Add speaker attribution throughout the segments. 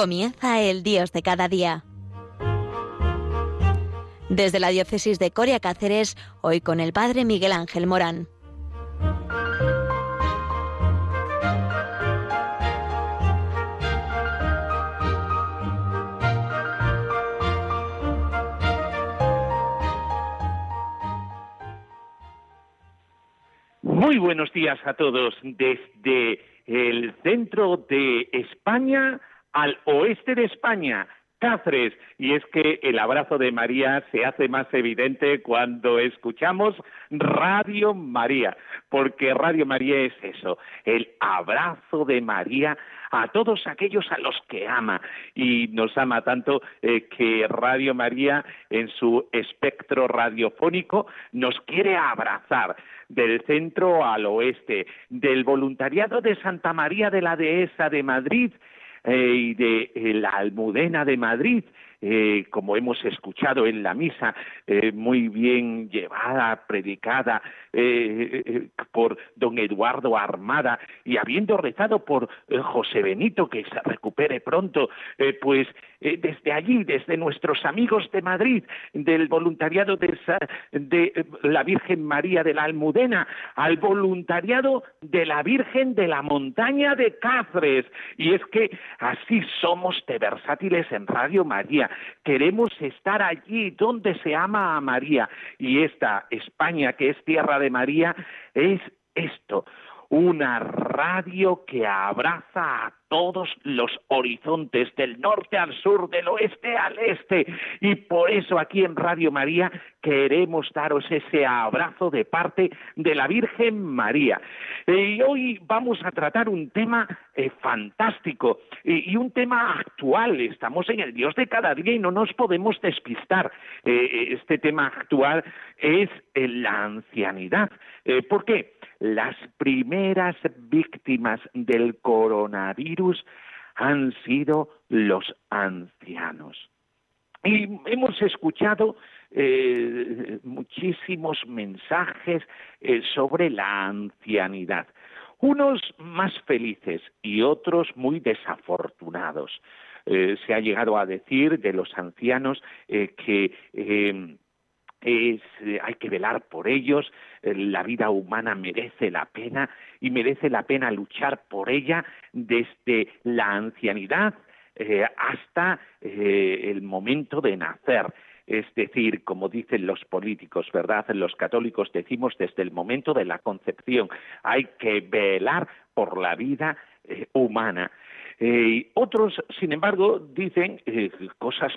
Speaker 1: Comienza el Dios de cada día. Desde la diócesis de Coria Cáceres, hoy con el Padre Miguel Ángel Morán.
Speaker 2: Muy buenos días a todos desde el centro de España al oeste de España, Cáceres. Y es que el abrazo de María se hace más evidente cuando escuchamos Radio María, porque Radio María es eso, el abrazo de María a todos aquellos a los que ama y nos ama tanto eh, que Radio María en su espectro radiofónico nos quiere abrazar del centro al oeste, del voluntariado de Santa María de la Dehesa de Madrid eh, y de eh, la Almudena de Madrid, eh, como hemos escuchado en la misa, muy bien llevada, predicada por don Eduardo Armada y habiendo rezado por José Benito, que se recupere pronto, pues desde allí, desde nuestros amigos de Madrid, del voluntariado de, de la Virgen María de la Almudena, al voluntariado de la Virgen de la Montaña de Cáceres. Y es que Así somos de versátiles en Radio María. Queremos estar allí donde se ama a María. Y esta España, que es tierra de María, es esto, una radio que abraza a todos los horizontes, del norte al sur, del oeste al este. Y por eso aquí en Radio María queremos daros ese abrazo de parte de la Virgen María. Y hoy vamos a tratar un tema eh, fantástico y, un tema actual. Estamos en el Dios de cada día y no nos podemos despistar. Eh, este tema actual es eh, la ancianidad. ¿Por qué? Las primeras víctimas del coronavirus han sido los ancianos. Y hemos escuchado eh, muchísimos mensajes eh, sobre la ancianidad, unos más felices y otros muy desafortunados. Eh, se ha llegado a decir de los ancianos que es, eh, hay que velar por ellos, eh, la vida humana merece la pena y merece la pena luchar por ella desde la ancianidad eh, hasta el momento de nacer. Es decir, como dicen los políticos, ¿verdad? Los católicos decimos desde el momento de la concepción. Hay que velar por la vida humana. otros, sin embargo, dicen cosas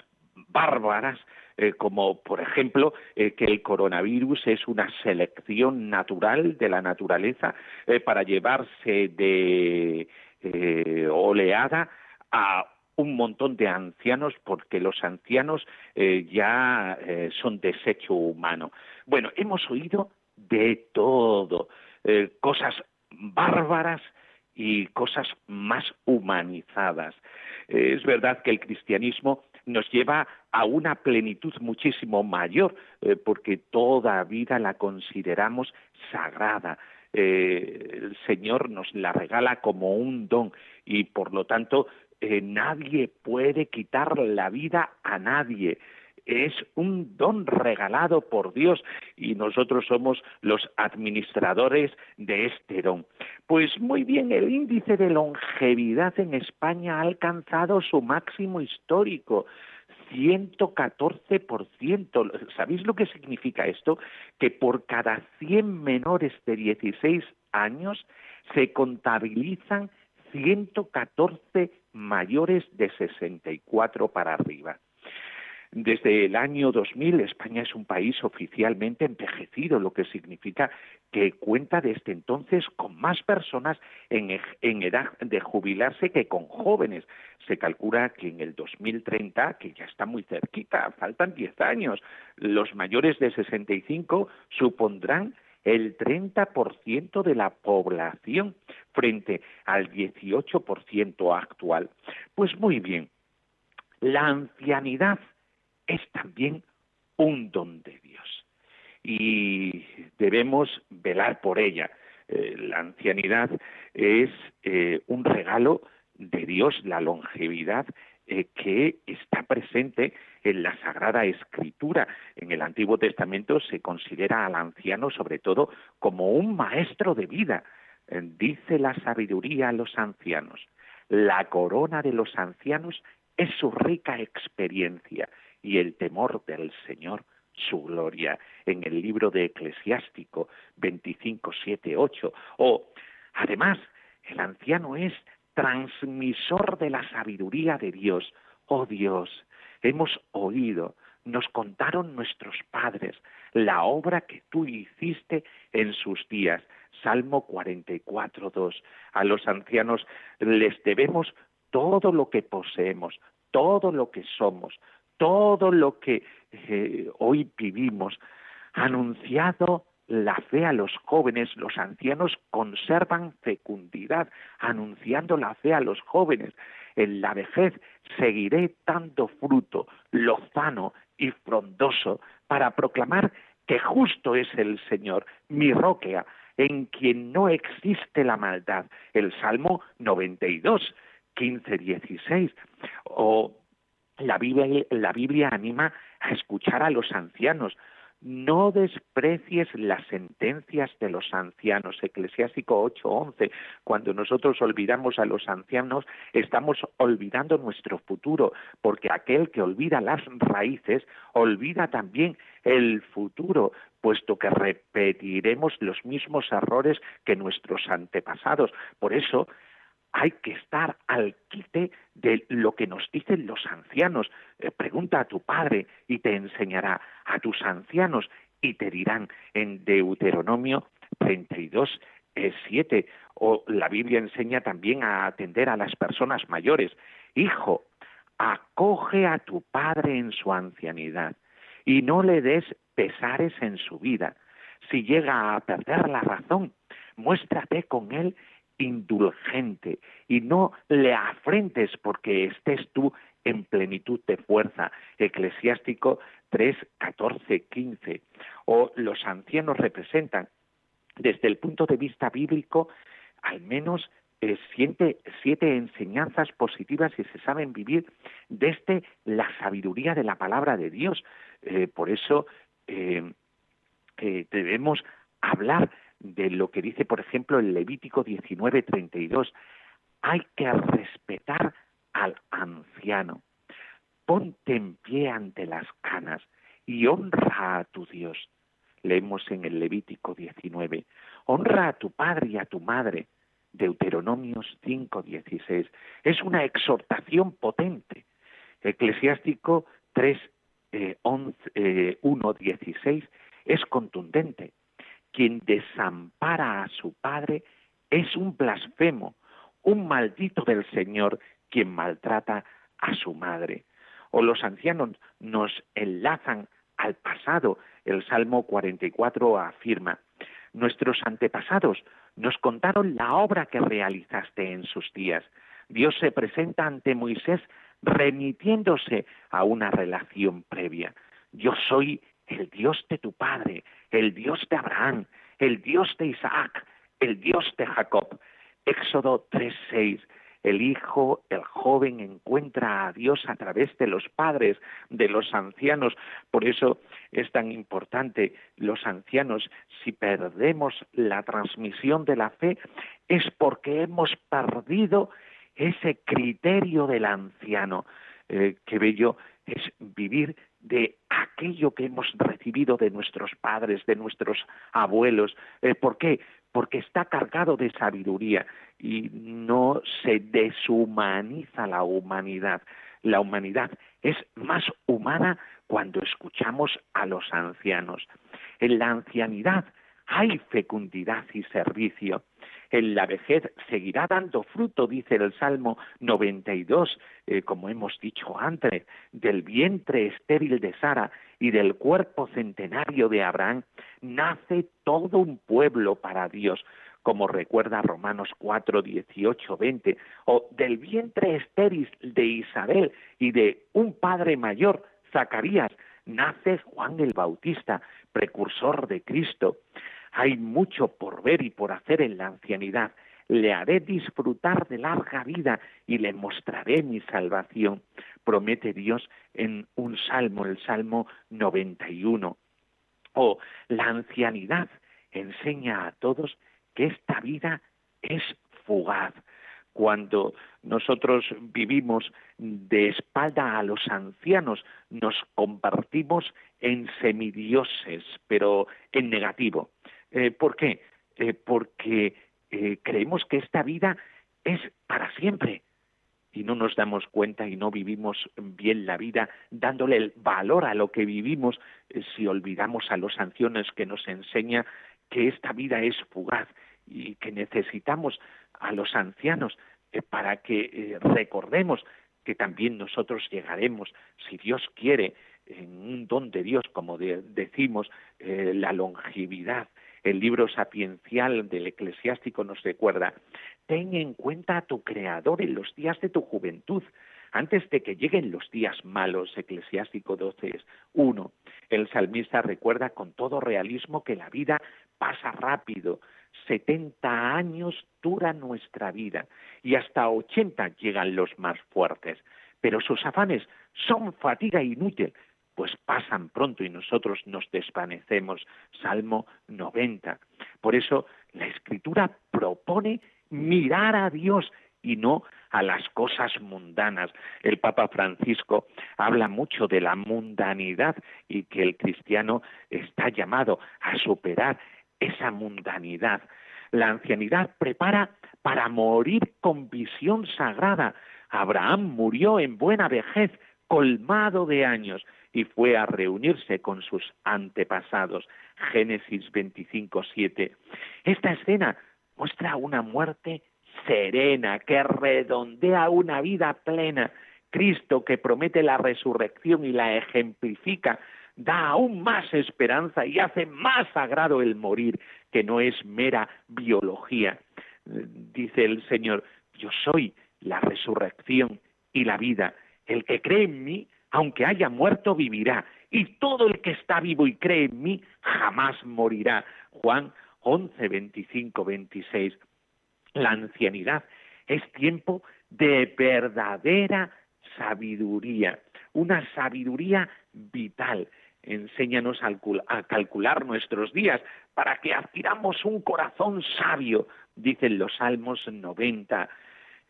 Speaker 2: bárbaras eh, como por ejemplo eh, que el coronavirus es una selección natural de la naturaleza eh, para llevarse de oleada a un montón de ancianos porque los ancianos ya son desecho humano. Bueno, hemos oído de todo, cosas bárbaras y cosas más humanizadas. es verdad que el cristianismo nos lleva a una plenitud muchísimo mayor, eh, porque toda vida la consideramos sagrada. Eh, el Señor nos la regala como un don y por lo tanto eh, nadie puede quitar la vida a nadie es un don regalado por Dios y nosotros somos los administradores de este don. Pues muy bien, el índice de longevidad en España ha alcanzado su máximo histórico. 114%. ¿Sabéis lo que significa esto? Que por cada 100 menores de 16 años se contabilizan 114 mayores de 64 para arriba. Desde el año 2000 España es un país oficialmente envejecido, lo que significa que cuenta desde entonces con más personas en, edad de jubilarse que con jóvenes. Se calcula que en el 2030, que ya está muy cerquita, faltan 10 años, los mayores de 65 supondrán el 30% de la población frente al 18% actual. Pues muy bien, la ancianidad es también un don de Dios y debemos velar por ella. Eh, la ancianidad es eh, un regalo de Dios, la longevidad eh, que está presente en la Sagrada Escritura. En el Antiguo Testamento se considera al anciano sobre todo como un maestro de vida. Dice la sabiduría a los ancianos, la corona de los ancianos es su rica experiencia y el temor del Señor su gloria en el libro de Eclesiástico 25, 7, 8. O, además, el anciano es transmisor de la sabiduría de Dios. Oh Dios, hemos oído, nos contaron nuestros padres la obra que tú hiciste en sus días. Salmo 44, 2. A los ancianos les debemos todo lo que poseemos, todo lo que somos, todo lo que eh, hoy vivimos, anunciado la fe a los jóvenes, los ancianos conservan fecundidad, anunciando la fe a los jóvenes. En la vejez seguiré dando fruto lozano y frondoso para proclamar que justo es el Señor, mi roquea, en quien no existe la maldad. El Salmo 92, 15, 16. O la Biblia, anima a escuchar a los ancianos. No desprecies las sentencias de los ancianos. Eclesiástico 8:11. Cuando nosotros olvidamos a los ancianos, estamos olvidando nuestro futuro, porque aquel que olvida las raíces, olvida también el futuro, puesto que repetiremos los mismos errores que nuestros antepasados. Por eso, hay que estar al quite de lo que nos dicen los ancianos. Eh, pregunta a tu padre y te enseñará, a tus ancianos y te dirán en Deuteronomio 32, 7. Eh, o la Biblia enseña también a atender a las personas mayores. Hijo, acoge a tu padre en su ancianidad y no le des pesares en su vida. Si llega a perder la razón, muéstrate con él indulgente y no le afrentes porque estés tú en plenitud de fuerza. Eclesiástico 3, 14, 15. O los ancianos representan, desde el punto de vista bíblico, al menos eh, siete, siete, enseñanzas positivas y se saben vivir desde la sabiduría de la palabra de Dios. Eh, por eso eh, debemos hablar de lo que dice, por ejemplo, el Levítico 19:32. Hay que respetar al anciano. Ponte en pie ante las canas y honra a tu Dios. Leemos en el Levítico 19. Honra a tu padre y a tu madre. Deuteronomios 5:16. Es una exhortación potente. Eclesiástico 3, eh, 16 eh, es contundente quien desampara a su padre es un blasfemo, un maldito del Señor quien maltrata a su madre. O los ancianos nos enlazan al pasado. El Salmo 44 afirma, nuestros antepasados nos contaron la obra que realizaste en sus días. Dios se presenta ante Moisés remitiéndose a una relación previa. Yo soy el Dios de tu padre, el Dios de Abraham, el Dios de Isaac, el Dios de Jacob. Éxodo 3:6. El hijo, el joven encuentra a Dios a través de los padres, de los ancianos. Por eso es tan importante los ancianos. Si perdemos la transmisión de la fe es porque hemos perdido ese criterio del anciano. Eh, qué bello es vivir de aquello que hemos recibido de nuestros padres, de nuestros abuelos. Eh, ¿Por qué? Porque está cargado de sabiduría y no se deshumaniza la humanidad. La humanidad es más humana cuando escuchamos a los ancianos. En la ancianidad hay fecundidad y servicio en la vejez seguirá dando fruto, dice el Salmo 92, eh, como hemos dicho antes, del vientre estéril de Sara y del cuerpo centenario de Abraham, nace todo un pueblo para Dios, como recuerda Romanos 4, 18, 20, o del vientre estéril de Isabel y de un padre mayor, Zacarías, nace Juan el Bautista, precursor de Cristo. Hay mucho por ver y por hacer en la ancianidad. le haré disfrutar de larga vida y le mostraré mi salvación. Promete Dios en un salmo, el Salmo 91. O la ancianidad enseña a todos que esta vida es fugaz. Cuando nosotros vivimos de espalda a los ancianos, nos convertimos en semidioses, pero en negativo. Eh, ¿Por qué? Eh, porque eh, creemos que esta vida es para siempre y no nos damos cuenta y no vivimos bien la vida dándole el valor a lo que vivimos si olvidamos a los ancianos que nos enseña que esta vida es fugaz y que necesitamos a los ancianos para que recordemos que también nosotros llegaremos, si Dios quiere, en un don de Dios, como decimos, eh, la longevidad. El libro sapiencial del eclesiástico nos recuerda, ten en cuenta a tu Creador en los días de tu juventud, antes de que lleguen los días malos, eclesiástico 12 uno. El salmista recuerda con todo realismo que la vida pasa rápido, 70 años dura nuestra vida y hasta 80 llegan los más fuertes, pero sus afanes son fatiga inútil, pues pasan pronto y nosotros nos desvanecemos. Salmo 90. Por eso la Escritura propone mirar a Dios y no a las cosas mundanas. El Papa Francisco habla mucho de la mundanidad y que el cristiano está llamado a superar esa mundanidad. La ancianidad prepara para morir con visión sagrada. Abraham murió en buena vejez, colmado de años, y fue a reunirse con sus antepasados. Génesis 25, 7. Esta escena muestra una muerte serena que redondea una vida plena. Cristo que promete la resurrección y la ejemplifica da aún más esperanza y hace más sagrado el morir, que no es mera biología. Dice el Señor, yo soy la resurrección y la vida. El que cree en mí, aunque haya muerto, vivirá. Y todo el que está vivo y cree en mí, jamás morirá. Juan 11, 25, 26. La ancianidad es tiempo de verdadera sabiduría, una sabiduría vital enséñanos a calcular nuestros días para que adquiramos un corazón sabio, dicen los Salmos 90.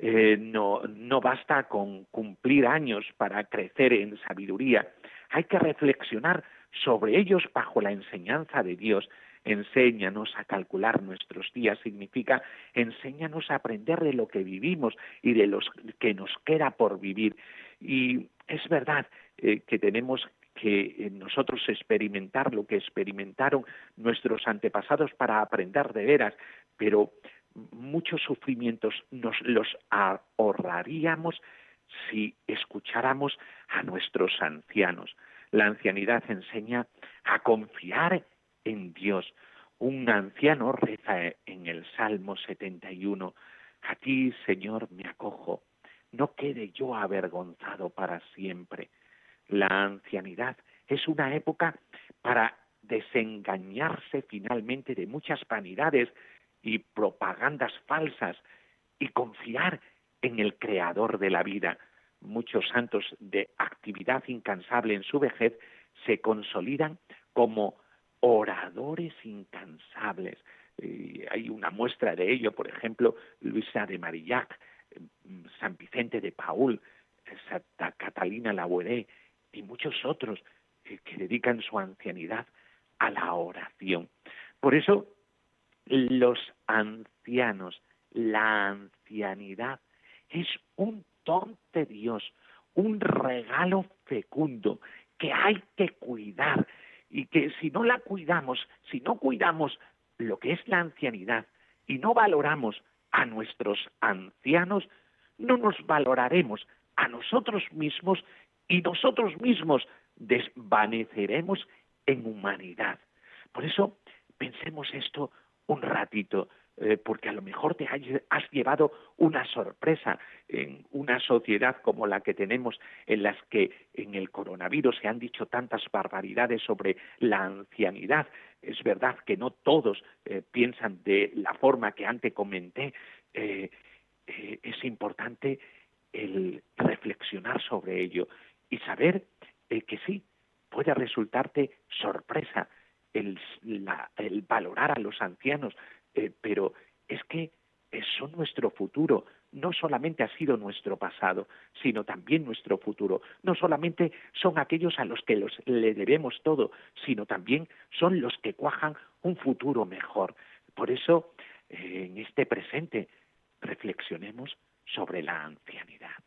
Speaker 2: Eh, no, basta con cumplir años para crecer en sabiduría, hay que reflexionar sobre ellos bajo la enseñanza de Dios. Enséñanos a calcular nuestros días significa enséñanos a aprender de lo que vivimos y de los que nos queda por vivir. Y es verdad eh, que tenemos que eh, nosotros experimentar lo que experimentaron nuestros antepasados para aprender de veras, pero muchos sufrimientos nos los ahorraríamos si escucháramos a nuestros ancianos. La ancianidad enseña a confiar en Dios. Un anciano reza en el Salmo 71, a ti, Señor, me acojo, no quede yo avergonzado para siempre. La ancianidad es una época para desengañarse finalmente de muchas vanidades y propagandas falsas y confiar en el creador de la vida. Muchos santos de actividad incansable en su vejez se consolidan como oradores incansables. hay una muestra de ello, por ejemplo, Luisa de Marillac, San Vicente de Paul, Santa Catalina Labouré, y muchos otros que, dedican su ancianidad a la oración. Por eso, los ancianos, la ancianidad, es un don de Dios, un regalo fecundo que hay que cuidar y que si no la cuidamos, si no cuidamos lo que es la ancianidad y no valoramos a nuestros ancianos, no nos valoraremos a nosotros mismos y nosotros mismos desvaneceremos en humanidad. Por eso pensemos esto un ratito. eh, porque a lo mejor te has llevado una sorpresa en una sociedad como la que tenemos, en las que en el coronavirus se han dicho tantas barbaridades sobre la ancianidad. Es verdad que no todos eh, piensan de la forma que antes comenté. Eh, es importante el reflexionar sobre ello y saber que sí, puede resultarte sorpresa el, el valorar a los ancianos, eh, pero es que son nuestro futuro, no solamente ha sido nuestro pasado, sino también nuestro futuro. No solamente son aquellos a los que los, le debemos todo, sino también son los que cuajan un futuro mejor. Por eso, eh, en este presente, reflexionemos sobre la ancianidad.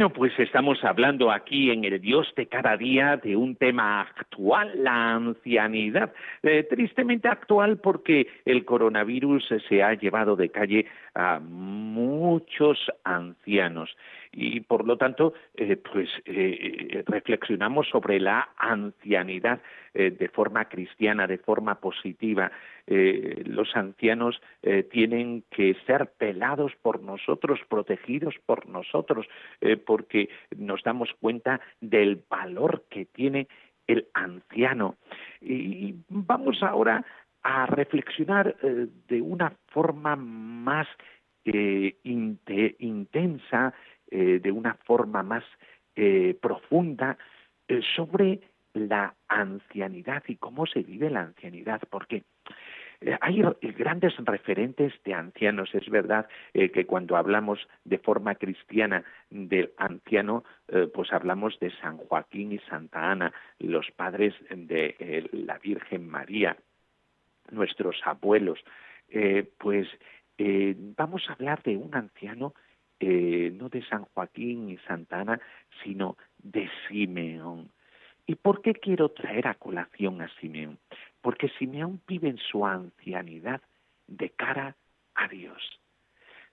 Speaker 2: Bueno, pues estamos hablando aquí en el Dios de cada día de un tema actual, la ancianidad. Eh, tristemente actual porque el coronavirus se ha llevado de calle a muchos ancianos y por lo tanto eh, pues eh, reflexionamos sobre la ancianidad de forma cristiana, de forma positiva. los ancianos tienen que ser pelados por nosotros, protegidos por nosotros, porque nos damos cuenta del valor que tiene el anciano. Y vamos ahora a reflexionar eh, de una forma más eh, intensa, eh, de una forma más profunda, sobre la ancianidad y cómo se vive la ancianidad, porque eh, hay grandes referentes de ancianos. Es verdad eh, que cuando hablamos de forma cristiana del anciano, eh, pues hablamos de San Joaquín y Santa Ana, los padres de la Virgen María, nuestros abuelos. pues vamos a hablar de un anciano no de San Joaquín y Santa Ana, sino de Simeón. ¿Y por qué quiero traer a colación a Simeón? porque Simeón vive en su ancianidad de cara a Dios.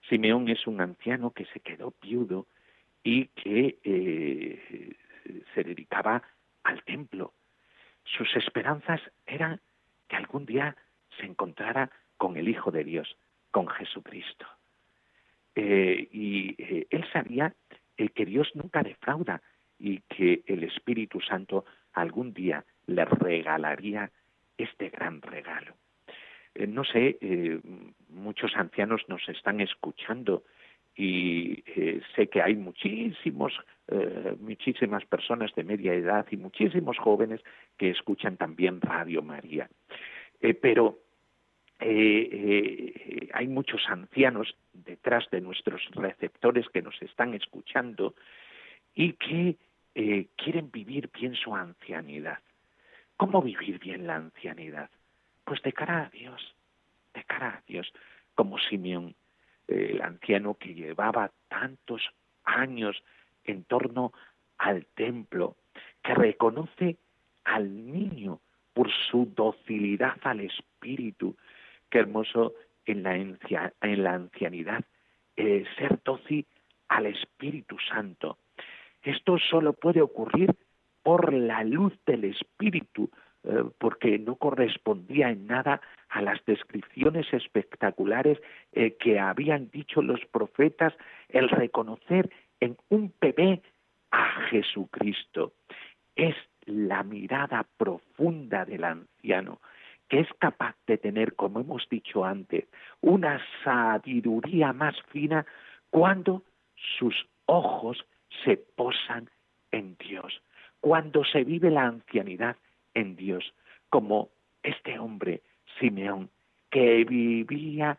Speaker 2: Simeón es un anciano que se quedó viudo y que eh, se dedicaba al templo. Sus esperanzas eran que algún día se encontrara con el Hijo de Dios, con Jesucristo. Eh, y eh, él sabía que Dios nunca defrauda y que el Espíritu Santo algún día le regalaría este gran regalo. Eh, no sé, eh, muchos ancianos nos están escuchando y eh, sé que hay muchísimos, muchísimas personas de media edad y muchísimos jóvenes que escuchan también Radio María. pero hay muchos ancianos detrás de nuestros receptores que nos están escuchando y que quieren vivir bien su ancianidad. ¿Cómo vivir bien la ancianidad? Pues de cara a Dios, de cara a Dios, como Simeón, el anciano que llevaba tantos años en torno al templo, que reconoce al niño por su docilidad al espíritu. Qué hermoso en la, en la ancianidad eh, ser dócil al Espíritu Santo. Esto solo puede ocurrir por la luz del Espíritu, eh, porque no correspondía en nada a las descripciones espectaculares eh, que habían dicho los profetas, el reconocer en un bebé a Jesucristo. Es la mirada profunda del anciano, que es capaz de tener, como hemos dicho antes, una sabiduría más fina cuando sus ojos se posan en Dios, cuando se vive la ancianidad en Dios, como este hombre, Simeón, que vivía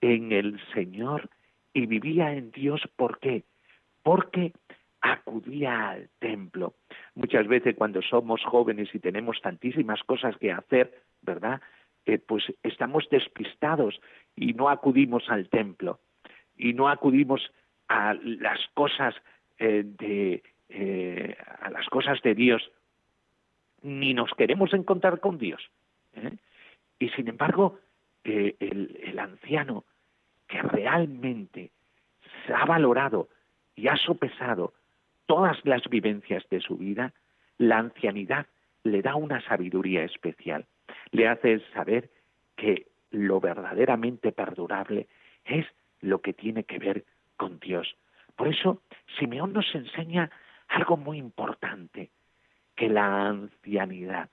Speaker 2: en el Señor y vivía en Dios, ¿por qué? Porque acudía al templo. Muchas veces cuando somos jóvenes y tenemos tantísimas cosas que hacer, ¿verdad? Eh, pues estamos despistados y no acudimos al templo y no acudimos a las cosas eh, de eh, a las cosas de Dios. Ni nos queremos encontrar con Dios y sin embargo el, anciano que realmente ha valorado y ha sopesado todas las vivencias de su vida, la ancianidad le da una sabiduría especial, le hace saber que lo verdaderamente perdurable es lo que tiene que ver con Dios. Por eso, Simeón nos enseña algo muy importante, que la ancianidad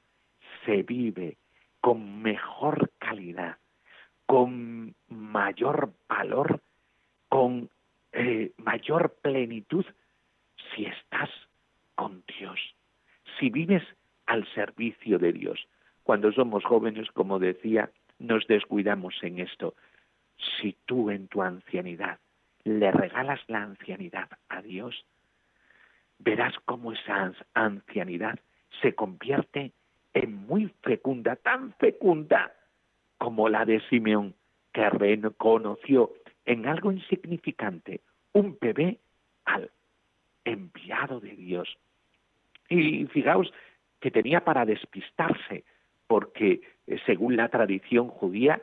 Speaker 2: se vive con mejor calidad, con mayor valor, con eh, mayor plenitud si estás con Dios, si vives al servicio de Dios. Cuando somos jóvenes, como decía, nos descuidamos en esto. Si tú en tu ancianidad le regalas la ancianidad a Dios, verás cómo esa ancianidad se convierte en muy fecunda, tan fecunda como la de Simeón, que reconoció en algo insignificante un bebé al enviado de Dios. Y fijaos que tenía para despistarse, porque eh, según la tradición judía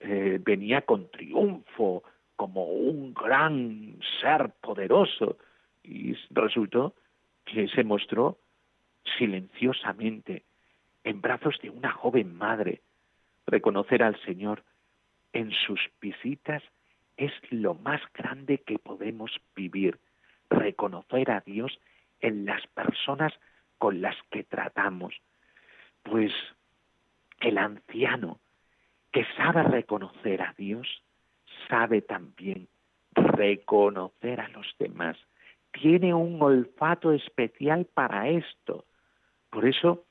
Speaker 2: eh, venía con triunfo, como un gran ser poderoso, y resultó que se mostró silenciosamente en brazos de una joven madre. Reconocer al Señor en sus visitas es lo más grande que podemos vivir reconocer a Dios en las personas con las que tratamos. Pues el anciano que sabe reconocer a Dios, sabe también reconocer a los demás. Tiene un olfato especial para esto. Por eso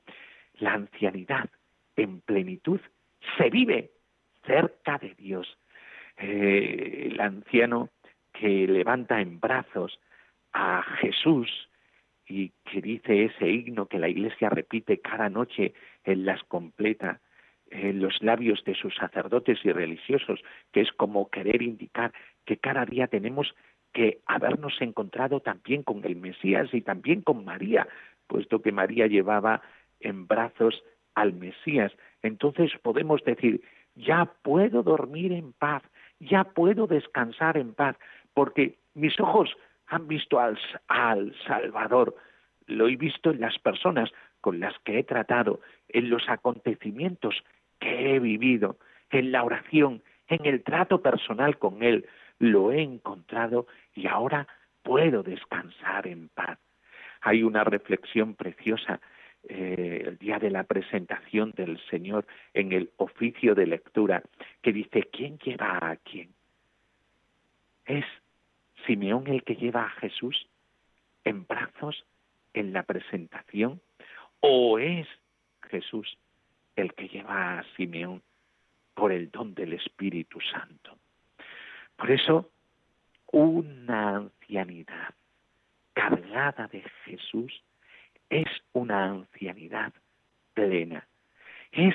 Speaker 2: la ancianidad en plenitud se vive cerca de Dios. Eh, el anciano que levanta en brazos a Jesús y que dice ese himno que la Iglesia repite cada noche en las completa en los labios de sus sacerdotes y religiosos, que es como querer indicar que cada día tenemos que habernos encontrado también con el Mesías y también con María, puesto que María llevaba en brazos al Mesías. Entonces podemos decir, ya puedo dormir en paz, ya puedo descansar en paz, porque mis ojos han visto al, al Salvador. Lo he visto en las personas con las que he tratado, en los acontecimientos que he vivido, en la oración, en el trato personal con Él. Lo he encontrado y ahora puedo descansar en paz. Hay una reflexión preciosa eh, el día de la presentación del Señor en el oficio de lectura que dice, ¿quién lleva a quién? Es Simeón el que lleva a Jesús en brazos en la presentación o es Jesús el que lleva a Simeón por el don del Espíritu Santo. Por eso, una ancianidad cargada de Jesús es una ancianidad plena, es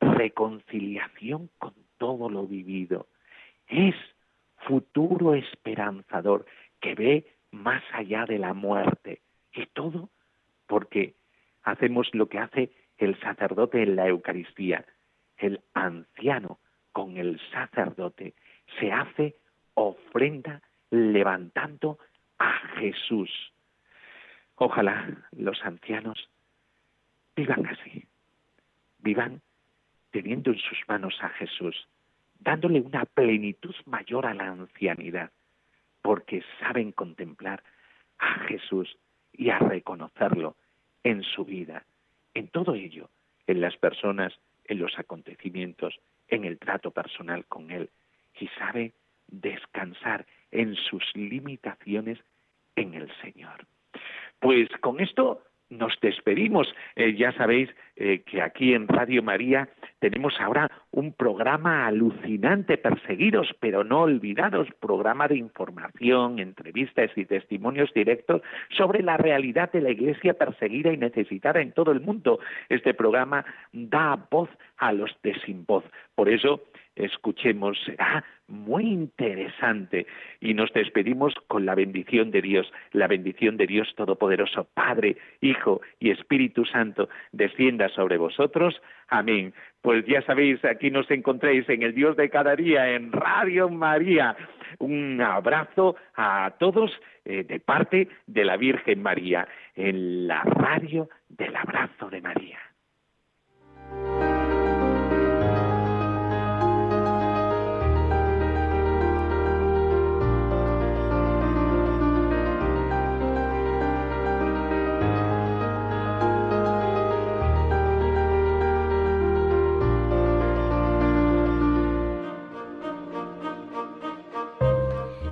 Speaker 2: reconciliación con todo lo vivido. Es futuro esperanzador que ve más allá de la muerte. Y todo porque hacemos lo que hace el sacerdote en la Eucaristía. El anciano con el sacerdote se hace ofrenda levantando a Jesús. Ojalá los ancianos vivan así, vivan teniendo en sus manos a Jesús, dándole una plenitud mayor a la ancianidad, porque saben contemplar a Jesús y a reconocerlo en su vida, en todo ello, en las personas, en los acontecimientos, en el trato personal con Él, y sabe descansar en sus limitaciones en el Señor. Pues con esto nos despedimos. Eh, ya sabéis eh, que aquí en Radio María tenemos ahora un programa alucinante, perseguidos pero no olvidados, programa de información, entrevistas y testimonios directos sobre la realidad de la Iglesia perseguida y necesitada en todo el mundo. Este programa da voz a los de sin voz. Por eso escuchemos, será muy interesante. Y nos despedimos con la bendición de Dios, la bendición de Dios Todopoderoso, Padre, Hijo y Espíritu Santo, descienda sobre vosotros. Amén. Pues ya sabéis, aquí nos encontréis en el Dios de cada día, en Radio María. Un abrazo a todos eh, de parte de la Virgen María, en la radio del abrazo de María.